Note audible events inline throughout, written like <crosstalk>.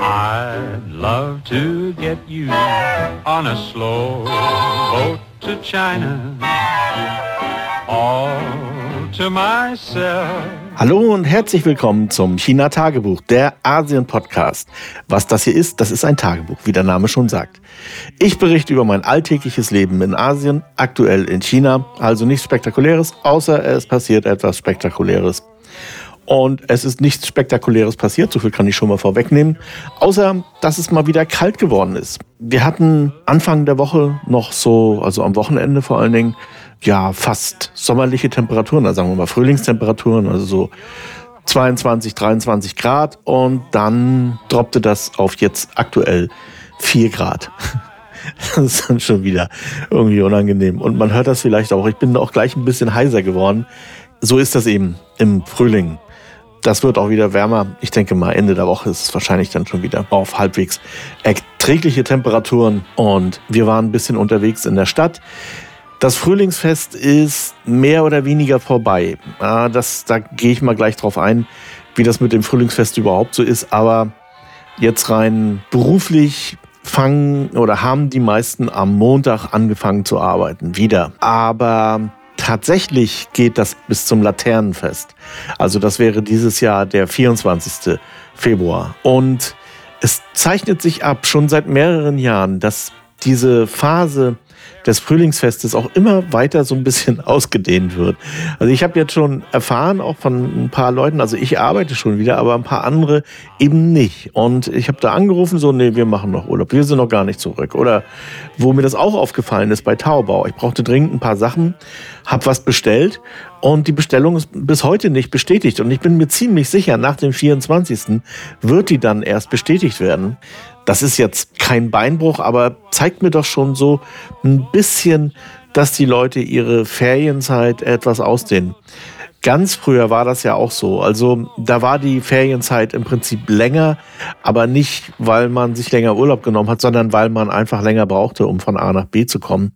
I'd love to get you on a slow boat to China. All to myself. Hallo und herzlich willkommen zum China Tagebuch, der Asien Podcast. Was das hier ist, das ist ein Tagebuch, wie der Name schon sagt. Ich berichte über mein alltägliches Leben in Asien, aktuell in China, also nichts Spektakuläres, außer es passiert etwas Spektakuläres. Und es ist nichts Spektakuläres passiert, so viel kann ich schon mal vorwegnehmen. Außer, dass es mal wieder kalt geworden ist. Wir hatten Anfang der Woche noch so, also am Wochenende vor allen Dingen, ja, fast sommerliche Temperaturen, also sagen wir mal Frühlingstemperaturen, also so 22, 23 Grad. Und dann droppte das auf jetzt aktuell 4 Grad. <laughs> Das ist dann schon wieder irgendwie unangenehm. Und man hört das vielleicht auch. Ich bin auch gleich ein bisschen heiser geworden. So ist das eben im Frühling das wird auch wieder wärmer. Ich denke mal, Ende der Woche ist es wahrscheinlich dann schon wieder auf halbwegs erträgliche Temperaturen. Und wir waren ein bisschen unterwegs in der Stadt. Das Frühlingsfest ist mehr oder weniger vorbei. Das, da gehe ich mal gleich drauf ein, wie das mit dem Frühlingsfest überhaupt so ist. Aber jetzt rein beruflich fangen oder haben die meisten am Montag angefangen zu arbeiten. Wieder. Aber tatsächlich geht das bis zum Laternenfest. Also das wäre dieses Jahr der 24. Februar. Und es zeichnet sich ab, schon seit mehreren Jahren, dass diese Phase des Frühlingsfestes auch immer weiter so ein bisschen <laughs> ausgedehnt wird. Also ich habe jetzt schon erfahren, auch von ein paar Leuten, also ich arbeite schon wieder, aber ein paar andere eben nicht. Und ich habe da angerufen, so, nee, wir machen noch Urlaub, wir sind noch gar nicht zurück. Oder wo mir das auch aufgefallen ist bei Taubau. Ich brauchte dringend ein paar Sachen, habe was bestellt und die Bestellung ist bis heute nicht bestätigt. Und ich bin mir ziemlich sicher, nach dem 24. wird die dann erst bestätigt werden. Das ist jetzt kein Beinbruch, aber zeigt mir doch schon so ein bisschen, dass die Leute ihre Ferienzeit etwas ausdehnen. Ganz früher war das ja auch so. Also da war die Ferienzeit im Prinzip länger, aber nicht, weil man sich länger Urlaub genommen hat, sondern weil man einfach länger brauchte, um von A nach B zu kommen.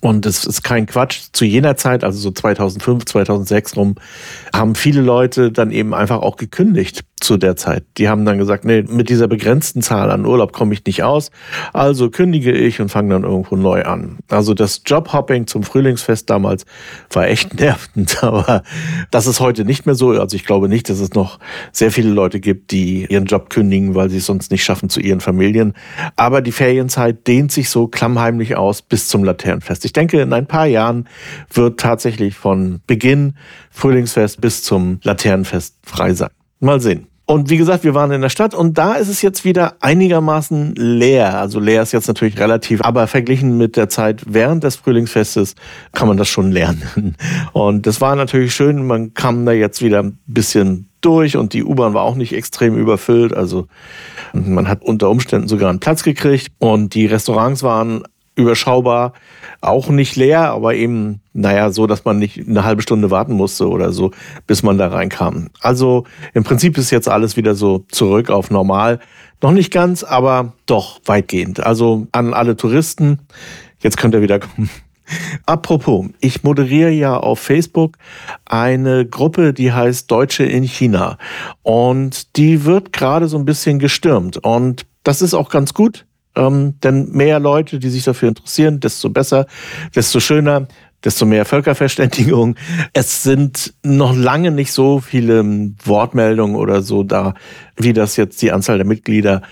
Und es ist kein Quatsch. Zu jener Zeit, also so 2005, 2006 rum, haben viele Leute dann eben einfach auch gekündigt zu der Zeit. Die haben dann gesagt, nee, mit dieser begrenzten Zahl an Urlaub komme ich nicht aus. Also kündige ich und fange dann irgendwo neu an. Also das Jobhopping zum Frühlingsfest damals war echt <laughs> nervend. Aber das ist heute nicht mehr so. Also ich glaube nicht, dass es noch sehr viele Leute gibt, die ihren Job kündigen, weil sie es sonst nicht schaffen zu ihren Familien. Aber die Ferienzeit dehnt sich so klammheimlich aus bis zum Laternenfest. Denke, in ein paar Jahren wird tatsächlich von Beginn Frühlingsfest bis zum Laternenfest frei sein. Mal sehen. Und wie gesagt, wir waren in der Stadt und da ist es jetzt wieder einigermaßen leer. Also leer ist jetzt natürlich relativ, aber verglichen mit der Zeit während des Frühlingsfestes kann man das schon lernen. <laughs> Und das war natürlich schön. Man kam da jetzt wieder ein bisschen durch und die U-Bahn war auch nicht extrem überfüllt. Also man hat unter Umständen sogar einen Platz gekriegt und die Restaurants waren überschaubar, auch nicht leer, aber eben, naja, so, dass man nicht eine halbe Stunde warten musste oder so, bis man da reinkam. Also im Prinzip ist jetzt alles wieder so zurück auf normal. Noch nicht ganz, aber doch weitgehend. Also an alle Touristen, jetzt könnt ihr wieder kommen. <laughs> Apropos, ich moderiere ja auf Facebook eine Gruppe, die heißt Deutsche in China. Und die wird gerade so ein bisschen gestürmt. Und das ist auch ganz gut, ähm, denn mehr Leute, die sich dafür interessieren, desto besser, desto schöner, desto mehr Völkerverständigung. Es sind noch lange nicht so viele Wortmeldungen oder so da, wie das jetzt die Anzahl der Mitglieder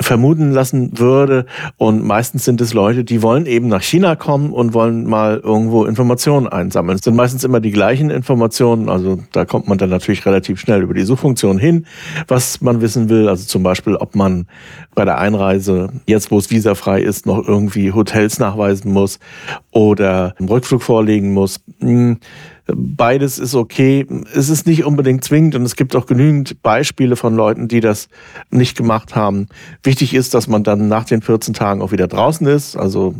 vermuten lassen würde. Und meistens sind es Leute, die wollen eben nach China kommen und wollen mal irgendwo Informationen einsammeln. Es sind meistens immer die gleichen Informationen. Also da kommt man dann natürlich relativ schnell über die Suchfunktion hin, was man wissen will. Also zum Beispiel, ob man bei der Einreise, jetzt wo es visafrei ist, noch irgendwie Hotels nachweisen muss oder einen Rückflug vorlegen muss. Hm, Beides ist okay. Es ist nicht unbedingt zwingend und es gibt auch genügend Beispiele von Leuten, die das nicht gemacht haben. Wichtig ist, dass man dann nach den 14 Tagen auch wieder draußen ist. Also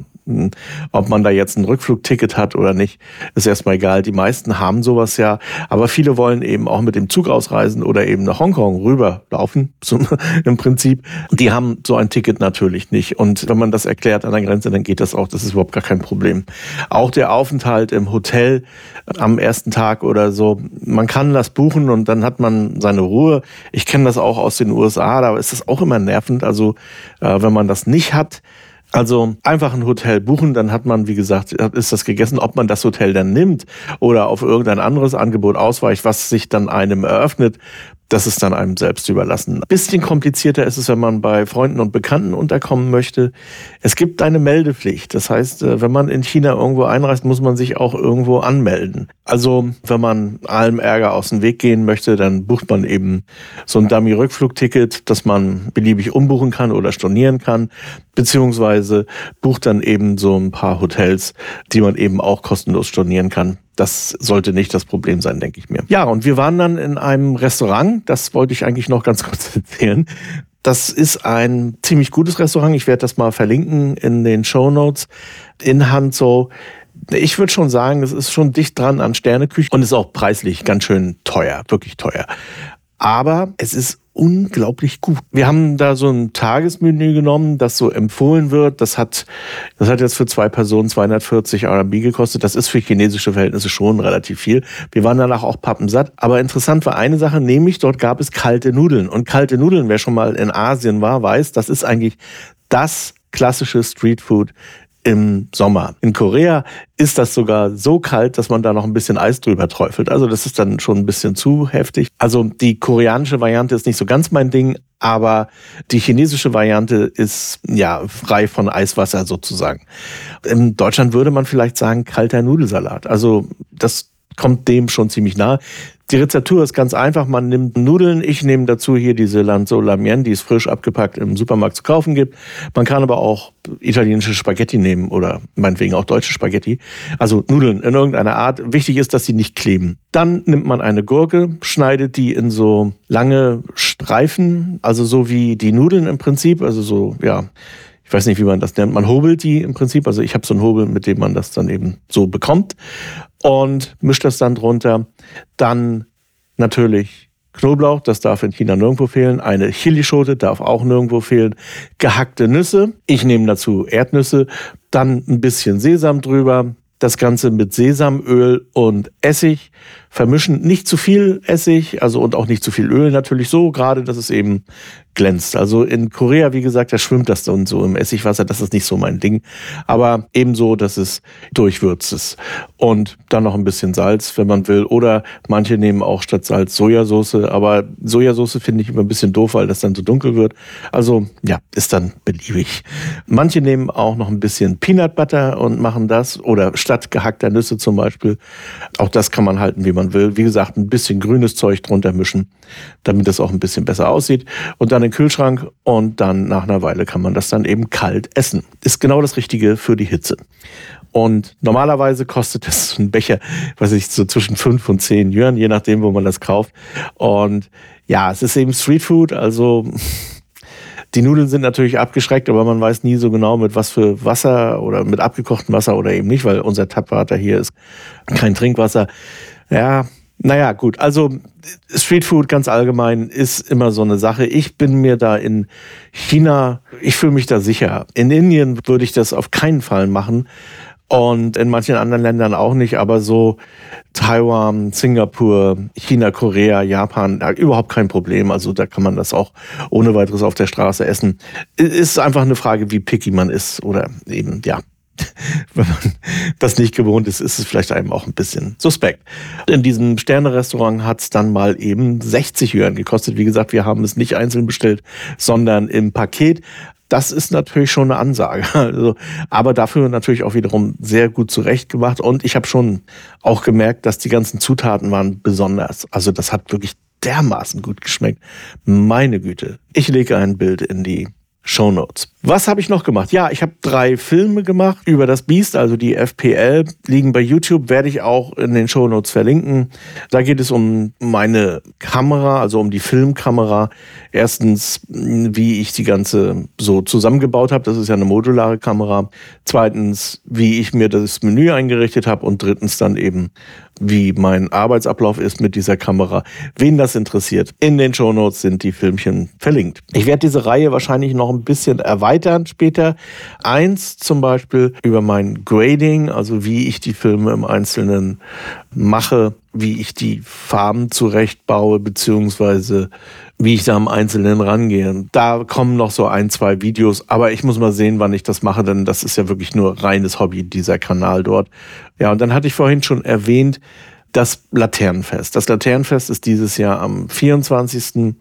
ob man da jetzt ein Rückflugticket hat oder nicht, ist erstmal egal. Die meisten haben sowas ja, aber viele wollen eben auch mit dem Zug ausreisen oder eben nach Hongkong rüberlaufen, <laughs> zum, im Prinzip. Die haben so ein Ticket natürlich nicht. Und wenn man das erklärt an der Grenze, dann geht das auch. Das ist überhaupt gar kein Problem. Auch der Aufenthalt im Hotel am ersten Tag oder so, man kann das buchen und dann hat man seine Ruhe. Ich kenne das auch aus den USA, da ist das auch immer nervend. Also äh, wenn man das nicht hat, also einfach ein Hotel buchen, dann hat man, wie gesagt, ist das gegessen, ob man das Hotel dann nimmt oder auf irgendein anderes Angebot ausweicht, was sich dann einem eröffnet, das ist dann einem selbst überlassen. Bisschen komplizierter ist es, wenn man bei Freunden und Bekannten unterkommen möchte. Es gibt eine Meldepflicht. Das heißt, äh, wenn man in China irgendwo einreist, muss man sich auch irgendwo anmelden. Also, wenn man allem Ärger aus dem Weg gehen möchte, dann bucht man eben so ein Dummy-Rückflugticket, das man beliebig umbuchen kann oder stornieren kann, beziehungsweise bucht dann eben so ein paar Hotels, die man eben auch kostenlos stornieren kann. Das sollte nicht das Problem sein, denke ich mir. Ja, und wir waren dann in einem Restaurant, das wollte ich eigentlich noch ganz <laughs> kurz erzählen. Das ist ein ziemlich gutes Restaurant. Ich werde das mal verlinken in den Show Notes in Hanzhou. Ich würde schon sagen, es ist schon dicht dran an Sterneküche und ist auch preislich ganz schön teuer, wirklich teuer. Aber es ist unglaublich gut. Wir haben da so ein Tagesmenü genommen, das so empfohlen wird. Das hat, das hat jetzt für zwei Personen 240 RMB gekostet. Das ist für chinesische Verhältnisse schon relativ viel. Wir waren danach auch pappensatt. Aber interessant war eine Sache, nämlich dort gab es kalte Nudeln. Und kalte Nudeln, wer schon mal in Asien war, weiß, das ist eigentlich das klassische Streetfood im Sommer. In Korea ist das sogar so kalt, dass man da noch ein bisschen Eis drüber träufelt. Also das ist dann schon ein bisschen zu heftig. Also die koreanische Variante ist nicht so ganz mein Ding, aber die chinesische Variante ist ja frei von Eiswasser sozusagen. In Deutschland würde man vielleicht sagen kalter Nudelsalat. Also das kommt dem schon ziemlich nah. Die Rezeptur ist ganz einfach. Man nimmt Nudeln. Ich nehme dazu hier diese Lanzo Lamien, die es frisch abgepackt im Supermarkt zu kaufen gibt. Man kann aber auch italienische Spaghetti nehmen oder meinetwegen auch deutsche Spaghetti. Also Nudeln in irgendeiner Art. Wichtig ist, dass sie nicht kleben. Dann nimmt man eine Gurke, schneidet die in so lange Streifen, also so wie die Nudeln im Prinzip, also so, ja, ich weiß nicht, wie man das nennt. Man hobelt die im Prinzip. Also ich habe so einen Hobel, mit dem man das dann eben so bekommt und mischt das dann drunter. Dann natürlich Knoblauch, das darf in China nirgendwo fehlen. Eine Chilischote darf auch nirgendwo fehlen. Gehackte Nüsse. Ich nehme dazu Erdnüsse. Dann ein bisschen Sesam drüber. Das Ganze mit Sesamöl und Essig vermischen. Nicht zu viel Essig, also und auch nicht zu viel Öl natürlich so, gerade dass es eben glänzt. Also in Korea, wie gesagt, da schwimmt das dann so im Essigwasser, das ist nicht so mein Ding. Aber ebenso, dass es durchwürzt ist. Und dann noch ein bisschen Salz, wenn man will. Oder manche nehmen auch statt Salz Sojasauce. Aber Sojasauce finde ich immer ein bisschen doof, weil das dann so dunkel wird. Also ja, ist dann beliebig. Manche nehmen auch noch ein bisschen Peanut Butter und machen das. Oder statt gehackter Nüsse zum Beispiel. Auch das kann man halten, wie man will. Wie gesagt, ein bisschen grünes Zeug drunter mischen, damit es auch ein bisschen besser aussieht. Und dann den Kühlschrank und dann nach einer Weile kann man das dann eben kalt essen. Ist genau das Richtige für die Hitze. Und normalerweise kostet das <laughs> ein Becher, weiß ich, so zwischen fünf und zehn Yuan, je nachdem, wo man das kauft. Und ja, es ist eben Streetfood, also <laughs> die Nudeln sind natürlich abgeschreckt, aber man weiß nie so genau, mit was für Wasser oder mit abgekochtem Wasser oder eben nicht, weil unser Tapwater hier ist kein Trinkwasser. Ja, naja, gut. Also Streetfood ganz allgemein ist immer so eine Sache. Ich bin mir da in China, ich fühle mich da sicher. In Indien würde ich das auf keinen Fall machen. Und in manchen anderen Ländern auch nicht, aber so Taiwan, Singapur, China, Korea, Japan, überhaupt kein Problem. Also da kann man das auch ohne weiteres auf der Straße essen. Ist einfach eine Frage, wie picky man ist oder eben, ja, <laughs> wenn man das nicht gewohnt ist, ist es vielleicht einem auch ein bisschen suspekt. In diesem Sterne-Restaurant hat es dann mal eben 60 Yuan gekostet. Wie gesagt, wir haben es nicht einzeln bestellt, sondern im Paket. Das ist natürlich schon eine Ansage. <laughs> Also, aber dafür natürlich auch wiederum sehr gut zurechtgemacht. Und ich habe schon auch gemerkt, dass die ganzen Zutaten waren besonders. Also das hat wirklich dermaßen gut geschmeckt. Meine Güte. Ich lege ein Bild in die Show Notes. Was habe ich noch gemacht? Ja, ich habe drei Filme gemacht über das Biest, also die FPL, liegen bei YouTube, werde ich auch in den Show Notes verlinken. Da geht es um meine Kamera, also um die Filmkamera. Erstens, wie ich die ganze so zusammengebaut habe, das ist ja eine modulare Kamera. Zweitens, wie ich mir das Menü eingerichtet habe und drittens dann eben, wie mein Arbeitsablauf ist mit dieser Kamera. Wen das interessiert, in den Show Notes sind die Filmchen verlinkt. Ich werde diese Reihe wahrscheinlich noch ein bisschen erweitern später. Eins zum Beispiel über mein Grading, also wie ich die Filme im Einzelnen mache, wie ich die Farben zurechtbaue, beziehungsweise wie ich da am Einzelnen rangehe. Da kommen noch so ein, zwei Videos, aber ich muss mal sehen, wann ich das mache, denn das ist ja wirklich nur reines Hobby, dieser Kanal dort. Ja, und dann hatte ich vorhin schon erwähnt, das Laternenfest. Das Laternenfest ist dieses Jahr am 24.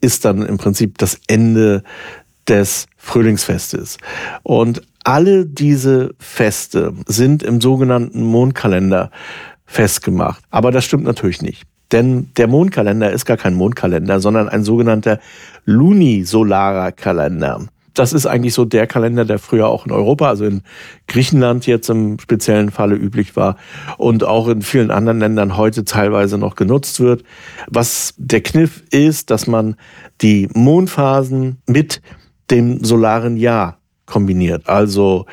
ist dann im Prinzip das Ende des Frühlingsfestes. Und alle diese Feste sind im sogenannten Mondkalender festgemacht. Aber das stimmt natürlich nicht. Denn der Mondkalender ist gar kein Mondkalender, sondern ein sogenannter lunisolarer Kalender. Das ist eigentlich so der Kalender, der früher auch in Europa, also in Griechenland jetzt im speziellen Falle üblich war und auch in vielen anderen Ländern heute teilweise noch genutzt wird. Was der Kniff ist, dass man die Mondphasen mit dem solaren Jahr kombiniert. Also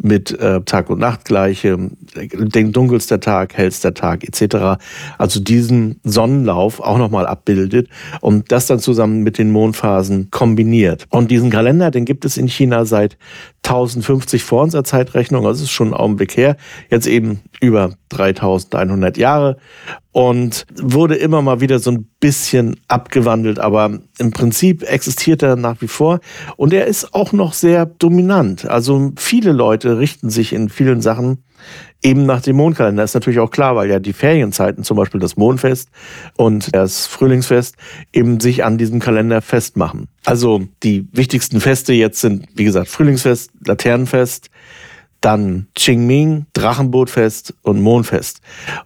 mit äh, Tag- und Nachtgleiche, den dunkelster Tag, hellster Tag etc. Also diesen Sonnenlauf auch nochmal abbildet und das dann zusammen mit den Mondphasen kombiniert. Und diesen Kalender, den gibt es in China seit 1050 vor unserer Zeitrechnung, also ist schon ein Augenblick her, jetzt eben über 3100 Jahre und wurde immer mal wieder so ein bisschen abgewandelt, aber im Prinzip existiert er nach wie vor und er ist auch noch sehr dominant. Also viele Leute richten sich in vielen Sachen eben nach dem Mondkalender. Das ist natürlich auch klar, weil ja die Ferienzeiten, zum Beispiel das Mondfest und das Frühlingsfest, eben sich an diesem Kalender festmachen. Also die wichtigsten Feste jetzt sind, wie gesagt, Frühlingsfest, Laternenfest, dann Qingming, Drachenbootfest und Mondfest.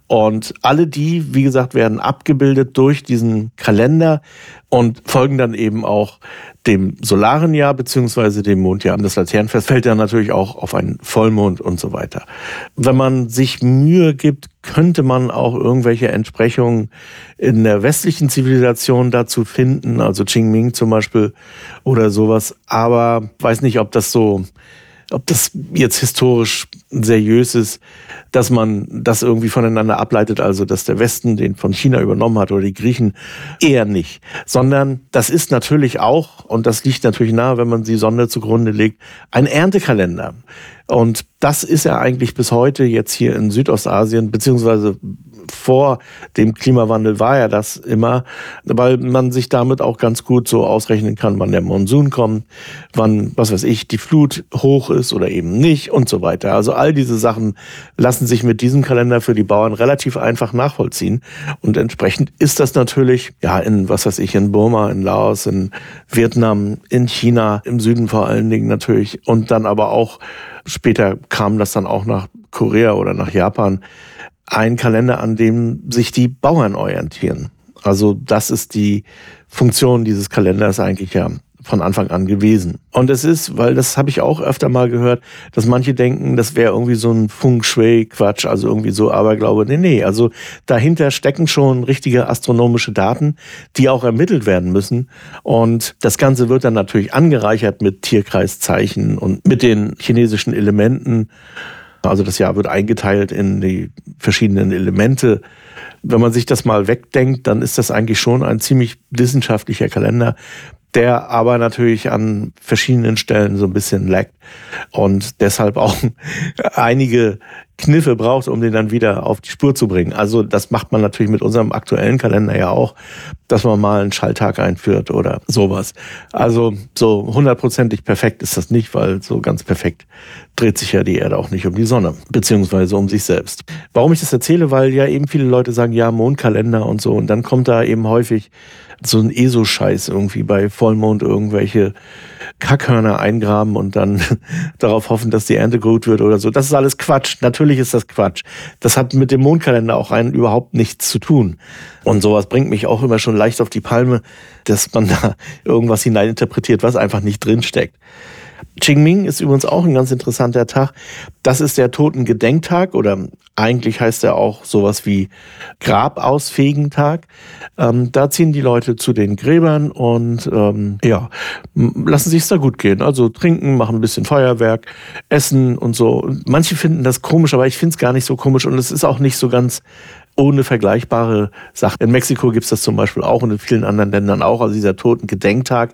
Und alle die, wie gesagt, werden abgebildet durch diesen Kalender und folgen dann eben auch dem solaren Jahr beziehungsweise dem Mondjahr. Das Laternenfest fällt dann natürlich auch auf einen Vollmond und so weiter. Wenn man sich Mühe gibt, könnte man auch irgendwelche Entsprechungen in der westlichen Zivilisation dazu finden, also Qingming zum Beispiel oder sowas. Aber weiß nicht, ob das so ob das jetzt historisch seriös ist, dass man das irgendwie voneinander ableitet, also dass der Westen den von China übernommen hat oder die Griechen, eher nicht. Sondern das ist natürlich auch, und das liegt natürlich nahe, wenn man die Sonne zugrunde legt, ein Erntekalender. Und das ist ja eigentlich bis heute jetzt hier in Südostasien, beziehungsweise vor dem Klimawandel war ja das immer, weil man sich damit auch ganz gut so ausrechnen kann, wann der Monsun kommt, wann, was weiß ich, die Flut hoch ist oder eben nicht und so weiter. Also all diese Sachen lassen sich mit diesem Kalender für die Bauern relativ einfach nachvollziehen. Und entsprechend ist das natürlich, ja, in, was weiß ich, in Burma, in Laos, in Vietnam, in China, im Süden vor allen Dingen natürlich und dann aber auch später kam das dann auch nach Korea oder nach Japan ein Kalender, an dem sich die Bauern orientieren. Also das ist die Funktion dieses Kalenders eigentlich ja von Anfang an gewesen. Und es ist, weil das habe ich auch öfter mal gehört, dass manche denken, das wäre irgendwie so ein Feng Shui-Quatsch, also irgendwie so Aberglaube. Nee, nee, also dahinter stecken schon richtige astronomische Daten, die auch ermittelt werden müssen. Und das Ganze wird dann natürlich angereichert mit Tierkreiszeichen und mit den chinesischen Elementen. Also das Jahr wird eingeteilt in die verschiedenen Elemente. Wenn man sich das mal wegdenkt, dann ist das eigentlich schon ein ziemlich wissenschaftlicher Kalender, der aber natürlich an verschiedenen Stellen so ein bisschen laggt und deshalb auch <laughs> einige Kniffe braucht, um den dann wieder auf die Spur zu bringen. Also das macht man natürlich mit unserem aktuellen Kalender ja auch, dass man mal einen Schalltag einführt oder sowas. Also so hundertprozentig perfekt ist das nicht, weil so ganz perfekt dreht sich ja die Erde auch nicht um die Sonne, beziehungsweise um sich selbst. Warum ich das erzähle, weil ja eben viele Leute sagen, ja, Mondkalender und so. Und dann kommt da eben häufig so ein ESO-Scheiß irgendwie bei Vollmond irgendwelche Kackhörner eingraben und dann <laughs> darauf hoffen, dass die Ernte gut wird oder so. Das ist alles Quatsch. Natürlich ist das Quatsch. Das hat mit dem Mondkalender auch rein überhaupt nichts zu tun. Und sowas bringt mich auch immer schon leicht auf die Palme, dass man <laughs> da irgendwas hineininterpretiert, was einfach nicht drinsteckt. Qingming ist übrigens auch ein ganz interessanter Tag. Das ist der Totengedenktag oder eigentlich heißt er auch sowas wie Grabausfegen Tag. Ähm, da ziehen die Leute zu den Gräbern und ähm, ja, lassen sich da gut gehen. Also trinken, machen ein bisschen Feuerwerk, essen und so. Manche finden das komisch, aber ich finde es gar nicht so komisch und es ist auch nicht so ganz ohne vergleichbare Sachen. In Mexiko gibt es das zum Beispiel auch und in vielen anderen Ländern auch. Also dieser Totengedenktag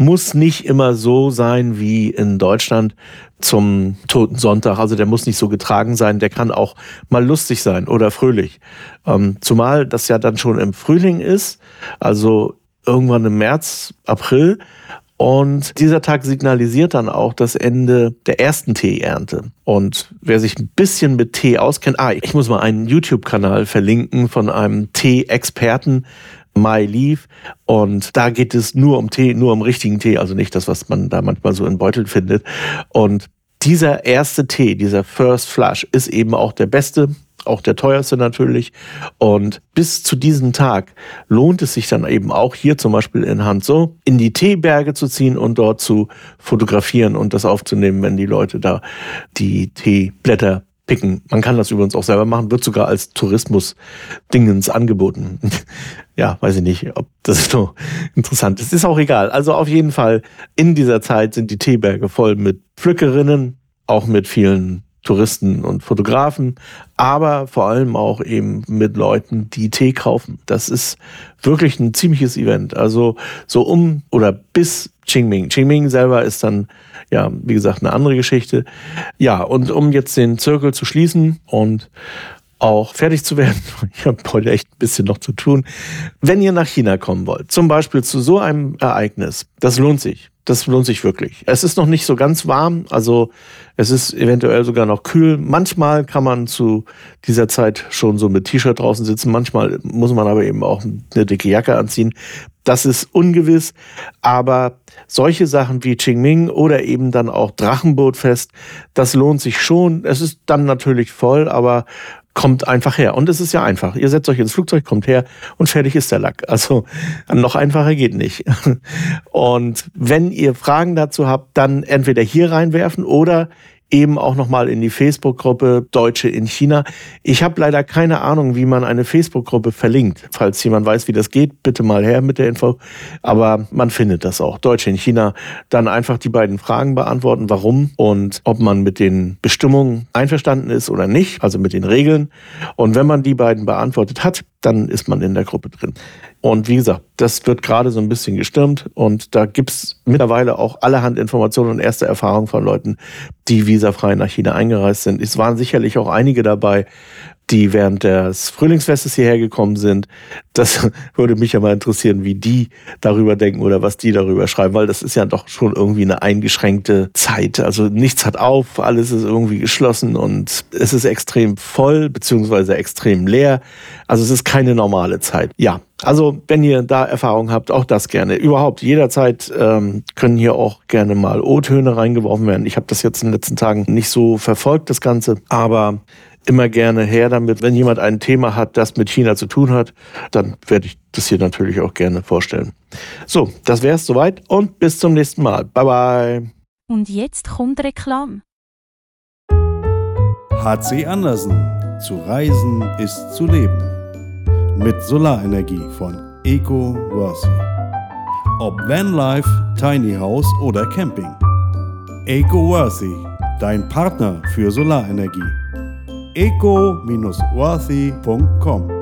muss nicht immer so sein wie in Deutschland zum Toten Sonntag. Also der muss nicht so getragen sein. Der kann auch mal lustig sein oder fröhlich. Ähm, zumal das ja dann schon im Frühling ist, also irgendwann im März, April. Und dieser Tag signalisiert dann auch das Ende der ersten Teeernte. Und wer sich ein bisschen mit Tee auskennt, ah, ich muss mal einen YouTube-Kanal verlinken von einem Tee-Experten, My Leaf. Und da geht es nur um Tee, nur um richtigen Tee, also nicht das, was man da manchmal so in Beuteln findet. Und dieser erste Tee, dieser First Flush, ist eben auch der beste auch der teuerste natürlich. Und bis zu diesem Tag lohnt es sich dann eben auch hier zum Beispiel in Hanzo in die Teeberge zu ziehen und dort zu fotografieren und das aufzunehmen, wenn die Leute da die Teeblätter picken. Man kann das übrigens auch selber machen, wird sogar als Tourismus-Dingens angeboten. <laughs> ja, weiß ich nicht, ob das <laughs> so interessant ist. Ist auch egal. Also auf jeden Fall, in dieser Zeit sind die Teeberge voll mit Pflückerinnen, auch mit vielen Touristen und Fotografen, aber vor allem auch eben mit Leuten, die Tee kaufen. Das ist wirklich ein ziemliches Event. Also so um oder bis Qingming. Qingming selber ist dann, ja, wie gesagt, eine andere Geschichte. Ja, und um jetzt den Zirkel zu schließen und auch fertig zu werden. <laughs> Ich habe heute echt ein bisschen noch zu tun. Wenn ihr nach China kommen wollt, zum Beispiel zu so einem Ereignis, das lohnt sich. Das lohnt sich wirklich. Es ist noch nicht so ganz warm, also es ist eventuell sogar noch kühl. Manchmal kann man zu dieser Zeit schon so mit T-Shirt draußen sitzen. Manchmal muss man aber eben auch eine dicke Jacke anziehen. Das ist ungewiss. Aber solche Sachen wie Qingming oder eben dann auch Drachenbootfest, das lohnt sich schon. Es ist dann natürlich voll, aber kommt einfach her. Und es ist ja einfach. Ihr setzt euch ins Flugzeug, kommt her und fertig ist der Lack. Also noch einfacher geht nicht. <laughs> Und wenn ihr Fragen dazu habt, dann entweder hier reinwerfen oder eben auch nochmal in die Facebook-Gruppe Deutsche in China. Ich habe leider keine Ahnung, wie man eine Facebook-Gruppe verlinkt. Falls jemand weiß, wie das geht, bitte mal her mit der Info. Aber man findet das auch. Deutsche in China. Dann einfach die beiden Fragen beantworten, warum und ob man mit den Bestimmungen einverstanden ist oder nicht, also mit den Regeln. Und wenn man die beiden beantwortet hat, dann ist man in der Gruppe drin. Und wie gesagt, das wird gerade so ein bisschen gestürmt und da gibt's mittlerweile auch allerhand Informationen und erste Erfahrungen von Leuten, die visafrei nach China eingereist sind. Es waren sicherlich auch einige dabei, die während des Frühlingsfestes hierher gekommen sind. Das <laughs> würde mich ja mal interessieren, wie die darüber denken oder was die darüber schreiben, weil das ist ja doch schon irgendwie eine eingeschränkte Zeit. Also nichts hat auf, alles ist irgendwie geschlossen und es ist extrem voll beziehungsweise extrem leer. Also es ist keine normale Zeit. Ja, also wenn ihr da Erfahrung habt, auch das gerne. Überhaupt jederzeit ähm, können hier auch gerne mal O-Töne reingeworfen werden. Ich habe das jetzt in den letzten Tagen nicht so verfolgt, das Ganze, aber immer gerne her damit. Wenn jemand ein Thema hat, das mit China zu tun hat, dann werde ich das hier natürlich auch gerne vorstellen. So, das wäre es soweit und bis zum nächsten Mal. Bye bye. Und jetzt kommt Reklam. HC Andersen. Zu reisen ist zu leben. Mit Solarenergie von Eco Worthy. Ob Vanlife, Tiny House oder Camping. Eco Worthy, dein Partner für Solarenergie eco-wazi.com.